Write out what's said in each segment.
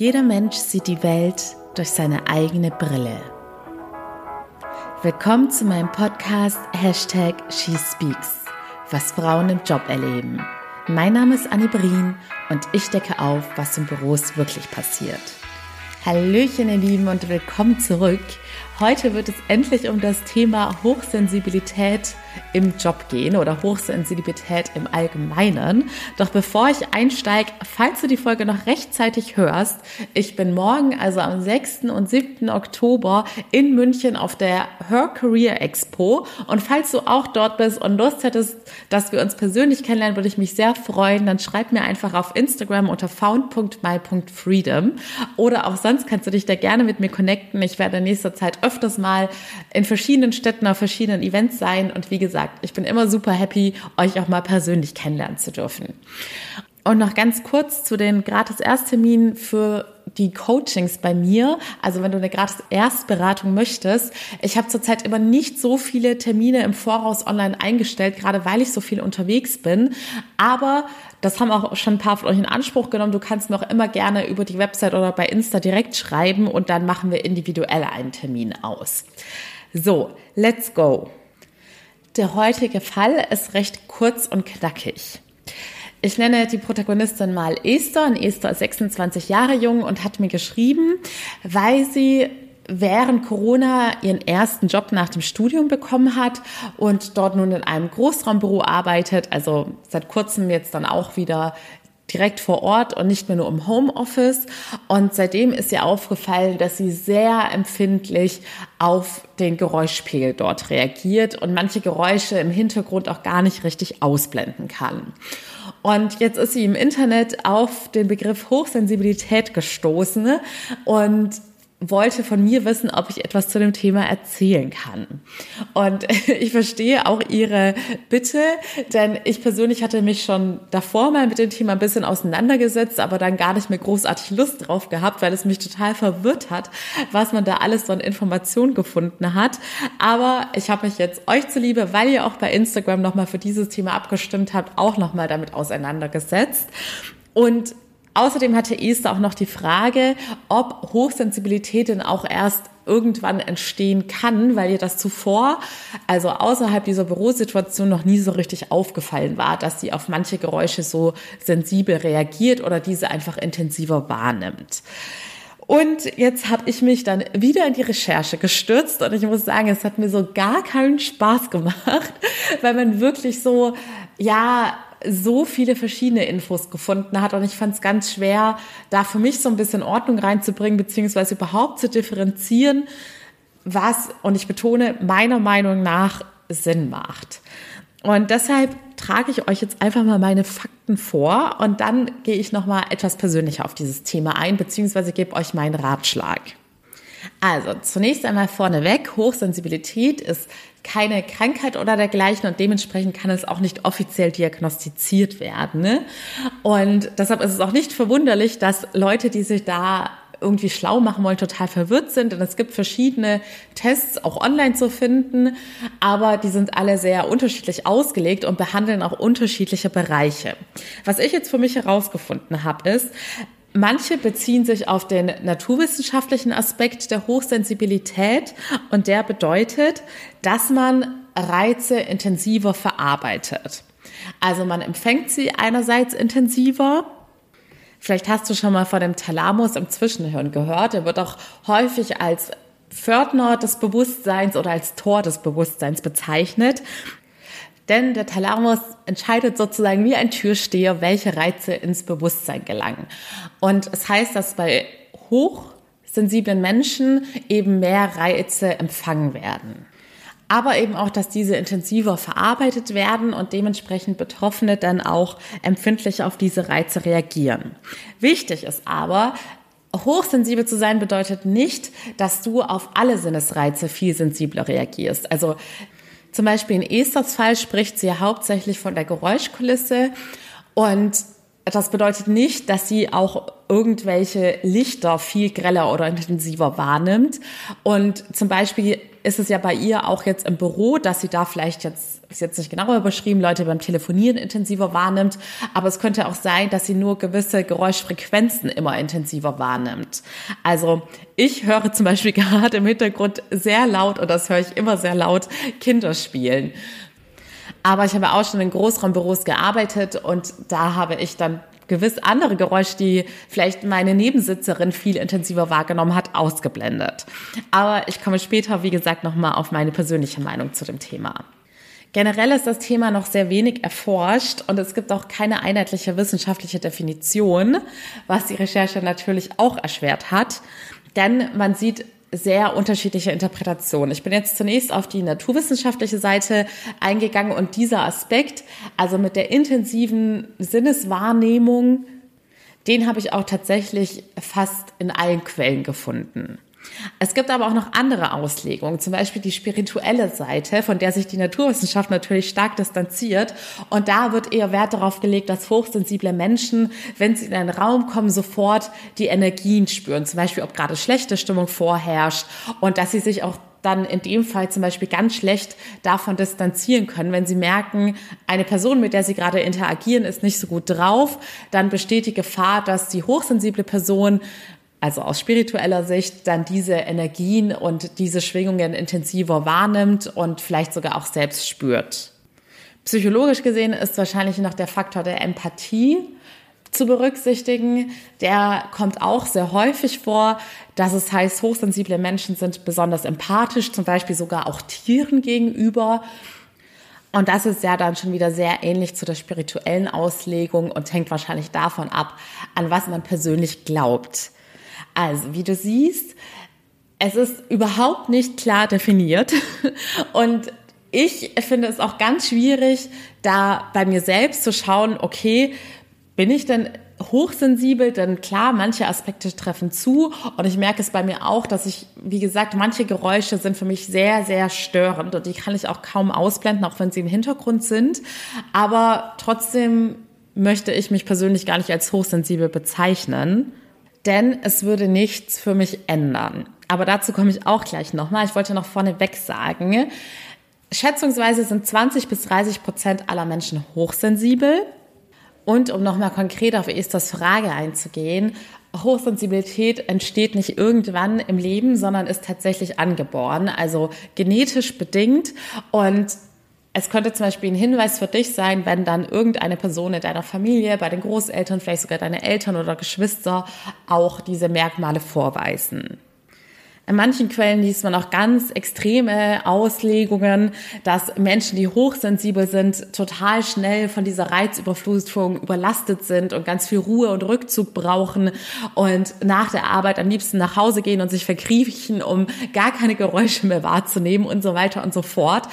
Jeder Mensch sieht die Welt durch seine eigene Brille. Willkommen zu meinem Podcast Hashtag SheSpeaks, was Frauen im Job erleben. Mein Name ist Annie Brien und ich decke auf, was in Büros wirklich passiert. Hallöchen, ihr Lieben, und willkommen zurück. Heute wird es endlich um das Thema Hochsensibilität im Job gehen oder Hochsensibilität im Allgemeinen. Doch bevor ich einsteige, falls du die Folge noch rechtzeitig hörst, ich bin morgen, also am 6. und 7. Oktober in München auf der Her Career Expo. Und falls du auch dort bist und Lust hättest, dass wir uns persönlich kennenlernen, würde ich mich sehr freuen. Dann schreib mir einfach auf Instagram unter found.my.freedom oder auch sonst kannst du dich da gerne mit mir connecten. Ich werde in nächster Zeit öfters mal in verschiedenen Städten auf verschiedenen Events sein und wie gesagt, ich bin immer super happy, euch auch mal persönlich kennenlernen zu dürfen. Und noch ganz kurz zu den gratis Erstterminen für die Coachings bei mir. Also wenn du eine gratis Erstberatung möchtest. Ich habe zurzeit immer nicht so viele Termine im Voraus online eingestellt, gerade weil ich so viel unterwegs bin. Aber das haben auch schon ein paar von euch in Anspruch genommen. Du kannst mir auch immer gerne über die Website oder bei Insta direkt schreiben und dann machen wir individuell einen Termin aus. So, let's go. Der heutige Fall ist recht kurz und knackig. Ich nenne die Protagonistin mal Esther. Und Esther ist 26 Jahre jung und hat mir geschrieben, weil sie während Corona ihren ersten Job nach dem Studium bekommen hat und dort nun in einem Großraumbüro arbeitet, also seit kurzem jetzt dann auch wieder direkt vor Ort und nicht mehr nur im Homeoffice. Und seitdem ist ihr aufgefallen, dass sie sehr empfindlich auf den Geräuschpegel dort reagiert und manche Geräusche im Hintergrund auch gar nicht richtig ausblenden kann. Und jetzt ist sie im Internet auf den Begriff Hochsensibilität gestoßen. Und wollte von mir wissen, ob ich etwas zu dem Thema erzählen kann. Und ich verstehe auch ihre Bitte, denn ich persönlich hatte mich schon davor mal mit dem Thema ein bisschen auseinandergesetzt, aber dann gar nicht mehr großartig Lust drauf gehabt, weil es mich total verwirrt hat, was man da alles so an Informationen gefunden hat. Aber ich habe mich jetzt euch zuliebe, weil ihr auch bei Instagram nochmal für dieses Thema abgestimmt habt, auch nochmal damit auseinandergesetzt. Und Außerdem hatte Esther auch noch die Frage, ob Hochsensibilität denn auch erst irgendwann entstehen kann, weil ihr das zuvor, also außerhalb dieser Bürosituation noch nie so richtig aufgefallen war, dass sie auf manche Geräusche so sensibel reagiert oder diese einfach intensiver wahrnimmt. Und jetzt habe ich mich dann wieder in die Recherche gestürzt und ich muss sagen, es hat mir so gar keinen Spaß gemacht, weil man wirklich so, ja, so viele verschiedene Infos gefunden hat und ich fand es ganz schwer, da für mich so ein bisschen Ordnung reinzubringen, beziehungsweise überhaupt zu differenzieren, was, und ich betone, meiner Meinung nach Sinn macht. Und deshalb trage ich euch jetzt einfach mal meine Fakten vor und dann gehe ich nochmal etwas persönlicher auf dieses Thema ein, beziehungsweise gebe euch meinen Ratschlag. Also zunächst einmal vorneweg, Hochsensibilität ist keine Krankheit oder dergleichen und dementsprechend kann es auch nicht offiziell diagnostiziert werden. Ne? Und deshalb ist es auch nicht verwunderlich, dass Leute, die sich da irgendwie schlau machen wollen, total verwirrt sind. Und es gibt verschiedene Tests auch online zu finden, aber die sind alle sehr unterschiedlich ausgelegt und behandeln auch unterschiedliche Bereiche. Was ich jetzt für mich herausgefunden habe, ist, Manche beziehen sich auf den naturwissenschaftlichen Aspekt der Hochsensibilität und der bedeutet, dass man Reize intensiver verarbeitet. Also man empfängt sie einerseits intensiver. Vielleicht hast du schon mal von dem Thalamus im Zwischenhirn gehört. Er wird auch häufig als Pförtner des Bewusstseins oder als Tor des Bewusstseins bezeichnet. Denn der Thalamus entscheidet sozusagen wie ein Türsteher, welche Reize ins Bewusstsein gelangen. Und es heißt, dass bei hochsensiblen Menschen eben mehr Reize empfangen werden. Aber eben auch, dass diese intensiver verarbeitet werden und dementsprechend Betroffene dann auch empfindlich auf diese Reize reagieren. Wichtig ist aber, Hochsensibel zu sein bedeutet nicht, dass du auf alle Sinnesreize viel sensibler reagierst. Also zum Beispiel in Esthers Fall spricht sie hauptsächlich von der Geräuschkulisse. Und das bedeutet nicht, dass sie auch irgendwelche Lichter viel greller oder intensiver wahrnimmt. Und zum Beispiel ist es ja bei ihr auch jetzt im Büro, dass sie da vielleicht jetzt, ist jetzt nicht genauer überschrieben, Leute beim Telefonieren intensiver wahrnimmt. Aber es könnte auch sein, dass sie nur gewisse Geräuschfrequenzen immer intensiver wahrnimmt. Also ich höre zum Beispiel gerade im Hintergrund sehr laut, und das höre ich immer sehr laut, Kinder spielen. Aber ich habe auch schon in Großraumbüros gearbeitet und da habe ich dann gewiss andere Geräusche, die vielleicht meine Nebensitzerin viel intensiver wahrgenommen hat, ausgeblendet. Aber ich komme später, wie gesagt, nochmal auf meine persönliche Meinung zu dem Thema. Generell ist das Thema noch sehr wenig erforscht und es gibt auch keine einheitliche wissenschaftliche Definition, was die Recherche natürlich auch erschwert hat. Denn man sieht sehr unterschiedliche Interpretationen. Ich bin jetzt zunächst auf die naturwissenschaftliche Seite eingegangen und dieser Aspekt, also mit der intensiven Sinneswahrnehmung, den habe ich auch tatsächlich fast in allen Quellen gefunden. Es gibt aber auch noch andere Auslegungen, zum Beispiel die spirituelle Seite, von der sich die Naturwissenschaft natürlich stark distanziert. Und da wird eher Wert darauf gelegt, dass hochsensible Menschen, wenn sie in einen Raum kommen, sofort die Energien spüren. Zum Beispiel, ob gerade schlechte Stimmung vorherrscht und dass sie sich auch dann in dem Fall zum Beispiel ganz schlecht davon distanzieren können. Wenn sie merken, eine Person, mit der sie gerade interagieren, ist nicht so gut drauf, dann besteht die Gefahr, dass die hochsensible Person also aus spiritueller Sicht, dann diese Energien und diese Schwingungen intensiver wahrnimmt und vielleicht sogar auch selbst spürt. Psychologisch gesehen ist wahrscheinlich noch der Faktor der Empathie zu berücksichtigen. Der kommt auch sehr häufig vor, dass es heißt, hochsensible Menschen sind besonders empathisch, zum Beispiel sogar auch Tieren gegenüber. Und das ist ja dann schon wieder sehr ähnlich zu der spirituellen Auslegung und hängt wahrscheinlich davon ab, an was man persönlich glaubt. Also, wie du siehst, es ist überhaupt nicht klar definiert. Und ich finde es auch ganz schwierig, da bei mir selbst zu schauen, okay, bin ich denn hochsensibel, denn klar, manche Aspekte treffen zu. Und ich merke es bei mir auch, dass ich, wie gesagt, manche Geräusche sind für mich sehr, sehr störend. Und die kann ich auch kaum ausblenden, auch wenn sie im Hintergrund sind. Aber trotzdem möchte ich mich persönlich gar nicht als hochsensibel bezeichnen denn es würde nichts für mich ändern. Aber dazu komme ich auch gleich nochmal. Ich wollte noch vorneweg sagen, schätzungsweise sind 20 bis 30 Prozent aller Menschen hochsensibel. Und um nochmal konkret auf Esthers Frage einzugehen, Hochsensibilität entsteht nicht irgendwann im Leben, sondern ist tatsächlich angeboren, also genetisch bedingt. Und es könnte zum Beispiel ein Hinweis für dich sein, wenn dann irgendeine Person in deiner Familie, bei den Großeltern, vielleicht sogar deine Eltern oder Geschwister auch diese Merkmale vorweisen. In manchen Quellen liest man auch ganz extreme Auslegungen, dass Menschen, die hochsensibel sind, total schnell von dieser Reizüberflutung überlastet sind und ganz viel Ruhe und Rückzug brauchen und nach der Arbeit am liebsten nach Hause gehen und sich verkriechen, um gar keine Geräusche mehr wahrzunehmen und so weiter und so fort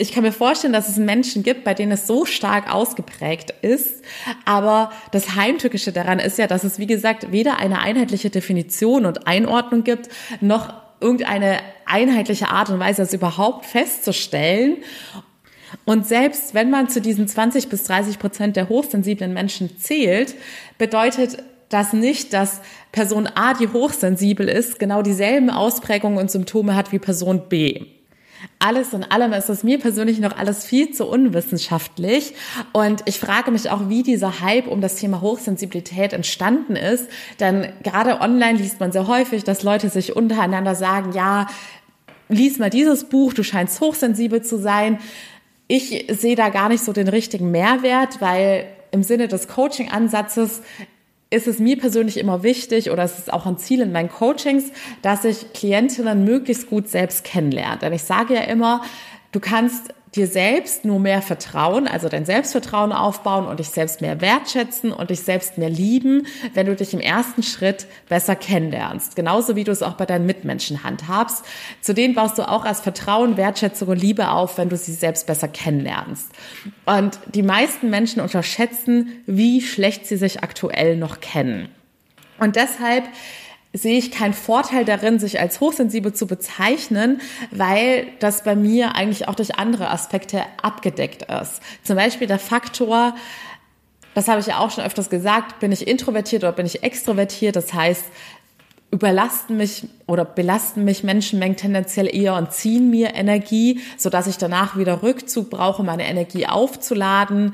ich kann mir vorstellen, dass es Menschen gibt, bei denen es so stark ausgeprägt ist. Aber das Heimtückische daran ist ja, dass es, wie gesagt, weder eine einheitliche Definition und Einordnung gibt, noch irgendeine einheitliche Art und Weise, das überhaupt festzustellen. Und selbst wenn man zu diesen 20 bis 30 Prozent der hochsensiblen Menschen zählt, bedeutet das nicht, dass Person A, die hochsensibel ist, genau dieselben Ausprägungen und Symptome hat wie Person B alles in allem ist es mir persönlich noch alles viel zu unwissenschaftlich. Und ich frage mich auch, wie dieser Hype um das Thema Hochsensibilität entstanden ist. Denn gerade online liest man sehr häufig, dass Leute sich untereinander sagen, ja, lies mal dieses Buch, du scheinst hochsensibel zu sein. Ich sehe da gar nicht so den richtigen Mehrwert, weil im Sinne des Coaching-Ansatzes ist es mir persönlich immer wichtig oder es ist auch ein Ziel in meinen Coachings, dass ich Klientinnen möglichst gut selbst kennenlerne. Denn ich sage ja immer, du kannst dir selbst nur mehr vertrauen, also dein Selbstvertrauen aufbauen und dich selbst mehr wertschätzen und dich selbst mehr lieben, wenn du dich im ersten Schritt besser kennenlernst. Genauso wie du es auch bei deinen Mitmenschen handhabst. Zudem baust du auch als Vertrauen, Wertschätzung und Liebe auf, wenn du sie selbst besser kennenlernst. Und die meisten Menschen unterschätzen, wie schlecht sie sich aktuell noch kennen. Und deshalb sehe ich keinen Vorteil darin, sich als hochsensibel zu bezeichnen, weil das bei mir eigentlich auch durch andere Aspekte abgedeckt ist. Zum Beispiel der Faktor, das habe ich ja auch schon öfters gesagt, bin ich introvertiert oder bin ich extrovertiert? Das heißt, überlasten mich oder belasten mich Menschenmengen tendenziell eher und ziehen mir Energie, so dass ich danach wieder Rückzug brauche, meine Energie aufzuladen.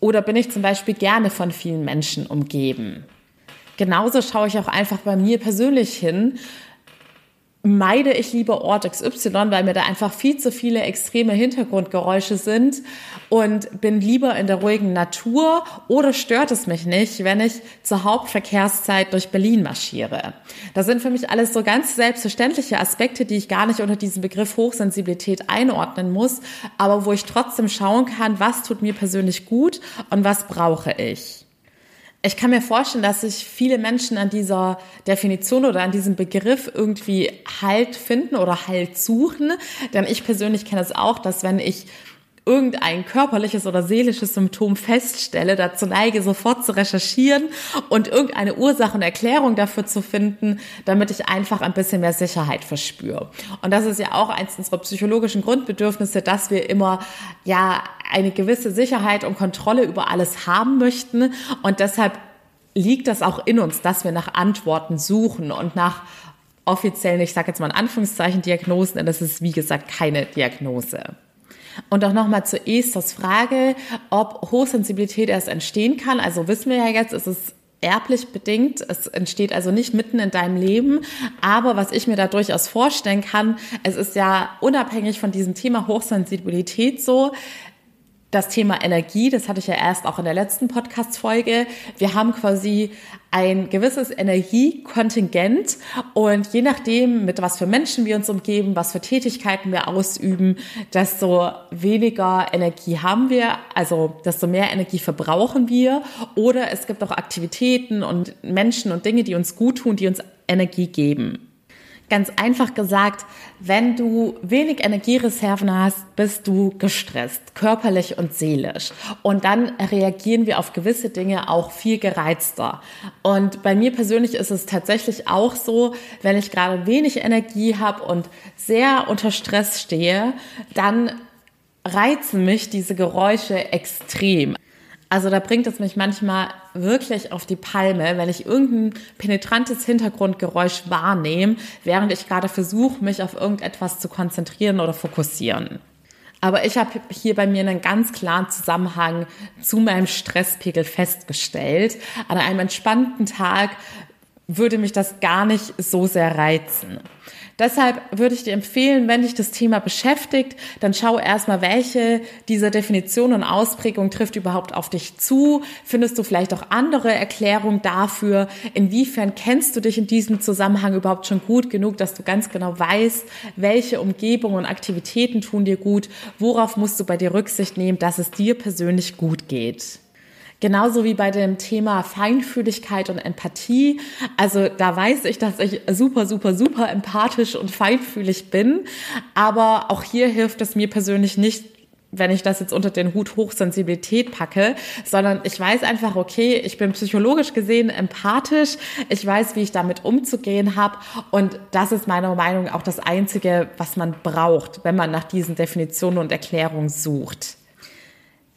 Oder bin ich zum Beispiel gerne von vielen Menschen umgeben? Genauso schaue ich auch einfach bei mir persönlich hin meide ich lieber Ort XY, weil mir da einfach viel zu viele extreme Hintergrundgeräusche sind und bin lieber in der ruhigen Natur oder stört es mich nicht, wenn ich zur Hauptverkehrszeit durch Berlin marschiere. Das sind für mich alles so ganz selbstverständliche Aspekte, die ich gar nicht unter diesem Begriff Hochsensibilität einordnen muss, aber wo ich trotzdem schauen kann, was tut mir persönlich gut und was brauche ich. Ich kann mir vorstellen, dass sich viele Menschen an dieser Definition oder an diesem Begriff irgendwie Halt finden oder Halt suchen. Denn ich persönlich kenne es auch, dass wenn ich irgendein körperliches oder seelisches Symptom feststelle, dazu neige, sofort zu recherchieren und irgendeine Ursache und Erklärung dafür zu finden, damit ich einfach ein bisschen mehr Sicherheit verspüre. Und das ist ja auch eins unserer psychologischen Grundbedürfnisse, dass wir immer, ja, eine gewisse Sicherheit und Kontrolle über alles haben möchten. Und deshalb liegt das auch in uns, dass wir nach Antworten suchen und nach offiziellen, ich sage jetzt mal in Anführungszeichen, Diagnosen, denn das ist wie gesagt keine Diagnose. Und auch nochmal zur Esthers Frage, ob Hochsensibilität erst entstehen kann. Also wissen wir ja jetzt, es ist erblich bedingt. Es entsteht also nicht mitten in deinem Leben. Aber was ich mir da durchaus vorstellen kann, es ist ja unabhängig von diesem Thema Hochsensibilität so, das Thema Energie, das hatte ich ja erst auch in der letzten Podcast-Folge. Wir haben quasi ein gewisses Energiekontingent und je nachdem, mit was für Menschen wir uns umgeben, was für Tätigkeiten wir ausüben, desto weniger Energie haben wir, also desto mehr Energie verbrauchen wir. Oder es gibt auch Aktivitäten und Menschen und Dinge, die uns gut tun, die uns Energie geben. Ganz einfach gesagt, wenn du wenig Energiereserven hast, bist du gestresst, körperlich und seelisch. Und dann reagieren wir auf gewisse Dinge auch viel gereizter. Und bei mir persönlich ist es tatsächlich auch so, wenn ich gerade wenig Energie habe und sehr unter Stress stehe, dann reizen mich diese Geräusche extrem. Also da bringt es mich manchmal wirklich auf die Palme, wenn ich irgendein penetrantes Hintergrundgeräusch wahrnehme, während ich gerade versuche, mich auf irgendetwas zu konzentrieren oder fokussieren. Aber ich habe hier bei mir einen ganz klaren Zusammenhang zu meinem Stresspegel festgestellt. An einem entspannten Tag würde mich das gar nicht so sehr reizen. Deshalb würde ich dir empfehlen, wenn dich das Thema beschäftigt, dann schau erstmal, welche dieser Definitionen und Ausprägungen trifft überhaupt auf dich zu. Findest du vielleicht auch andere Erklärungen dafür? Inwiefern kennst du dich in diesem Zusammenhang überhaupt schon gut genug, dass du ganz genau weißt, welche Umgebungen und Aktivitäten tun dir gut? Worauf musst du bei dir Rücksicht nehmen, dass es dir persönlich gut geht? Genauso wie bei dem Thema Feinfühligkeit und Empathie. Also da weiß ich, dass ich super, super, super empathisch und feinfühlig bin. Aber auch hier hilft es mir persönlich nicht, wenn ich das jetzt unter den Hut Hochsensibilität packe, sondern ich weiß einfach, okay, ich bin psychologisch gesehen empathisch, ich weiß, wie ich damit umzugehen habe und das ist meiner Meinung nach auch das Einzige, was man braucht, wenn man nach diesen Definitionen und Erklärungen sucht.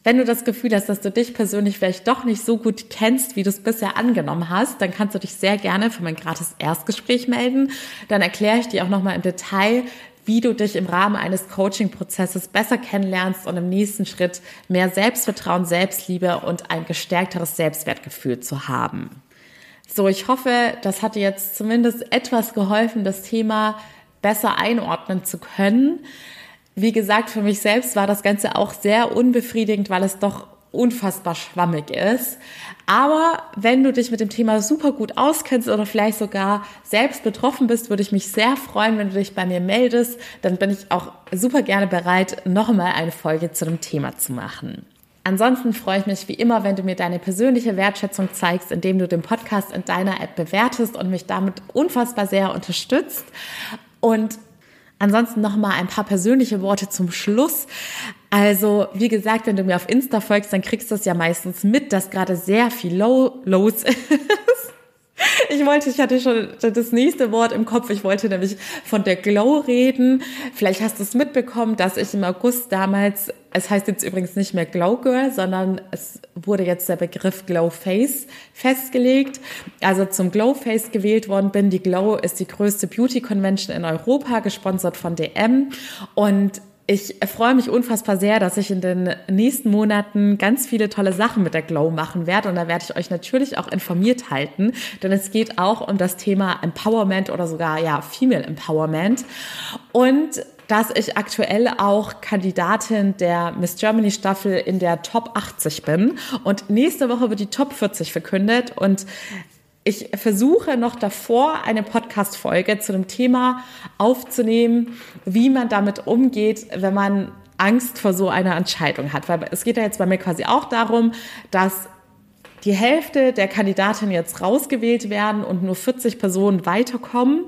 Wenn du das Gefühl hast, dass du dich persönlich vielleicht doch nicht so gut kennst, wie du es bisher angenommen hast, dann kannst du dich sehr gerne für mein gratis Erstgespräch melden. Dann erkläre ich dir auch nochmal im Detail, wie du dich im Rahmen eines Coaching-Prozesses besser kennenlernst und im nächsten Schritt mehr Selbstvertrauen, Selbstliebe und ein gestärkteres Selbstwertgefühl zu haben. So, ich hoffe, das hat dir jetzt zumindest etwas geholfen, das Thema besser einordnen zu können. Wie gesagt, für mich selbst war das Ganze auch sehr unbefriedigend, weil es doch unfassbar schwammig ist. Aber wenn du dich mit dem Thema super gut auskennst oder vielleicht sogar selbst betroffen bist, würde ich mich sehr freuen, wenn du dich bei mir meldest. Dann bin ich auch super gerne bereit, nochmal eine Folge zu dem Thema zu machen. Ansonsten freue ich mich wie immer, wenn du mir deine persönliche Wertschätzung zeigst, indem du den Podcast in deiner App bewertest und mich damit unfassbar sehr unterstützt. Und Ansonsten noch mal ein paar persönliche Worte zum Schluss. Also, wie gesagt, wenn du mir auf Insta folgst, dann kriegst du es ja meistens mit, dass gerade sehr viel low, los ist. Ich wollte, ich hatte schon das nächste Wort im Kopf. Ich wollte nämlich von der Glow reden. Vielleicht hast du es mitbekommen, dass ich im August damals, es heißt jetzt übrigens nicht mehr Glow Girl, sondern es wurde jetzt der Begriff Glow Face festgelegt. Also zum Glow Face gewählt worden bin. Die Glow ist die größte Beauty Convention in Europa, gesponsert von DM. Und ich freue mich unfassbar sehr, dass ich in den nächsten Monaten ganz viele tolle Sachen mit der Glow machen werde. Und da werde ich euch natürlich auch informiert halten, denn es geht auch um das Thema Empowerment oder sogar, ja, Female Empowerment. Und dass ich aktuell auch Kandidatin der Miss Germany Staffel in der Top 80 bin. Und nächste Woche wird die Top 40 verkündet. Und ich versuche noch davor eine Podcast-Folge zu dem Thema aufzunehmen, wie man damit umgeht, wenn man Angst vor so einer Entscheidung hat. Weil es geht ja jetzt bei mir quasi auch darum, dass die Hälfte der Kandidatinnen jetzt rausgewählt werden und nur 40 Personen weiterkommen.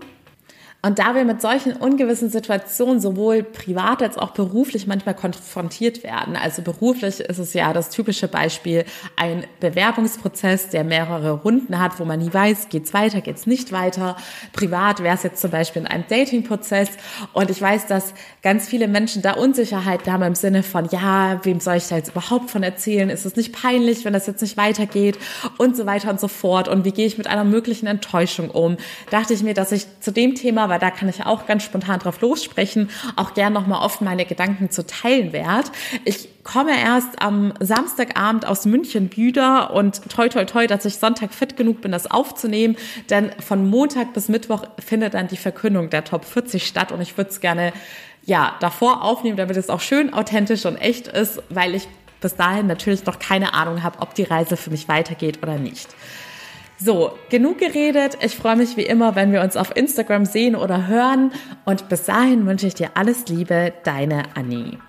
Und da wir mit solchen ungewissen Situationen sowohl privat als auch beruflich manchmal konfrontiert werden, also beruflich ist es ja das typische Beispiel, ein Bewerbungsprozess, der mehrere Runden hat, wo man nie weiß, geht's weiter, geht's nicht weiter. Privat wäre es jetzt zum Beispiel in einem Datingprozess und ich weiß, dass ganz viele Menschen da Unsicherheit haben im Sinne von, ja, wem soll ich da jetzt überhaupt von erzählen? Ist es nicht peinlich, wenn das jetzt nicht weitergeht? Und so weiter und so fort. Und wie gehe ich mit einer möglichen Enttäuschung um? Dachte ich mir, dass ich zu dem Thema weil da kann ich auch ganz spontan drauf lossprechen, auch gern nochmal oft meine Gedanken zu teilen werde. Ich komme erst am Samstagabend aus München wieder und toi toi toi, dass ich Sonntag fit genug bin, das aufzunehmen, denn von Montag bis Mittwoch findet dann die Verkündung der Top 40 statt und ich würde es gerne ja, davor aufnehmen, damit es auch schön authentisch und echt ist, weil ich bis dahin natürlich noch keine Ahnung habe, ob die Reise für mich weitergeht oder nicht. So, genug geredet. Ich freue mich wie immer, wenn wir uns auf Instagram sehen oder hören. Und bis dahin wünsche ich dir alles Liebe, deine Annie.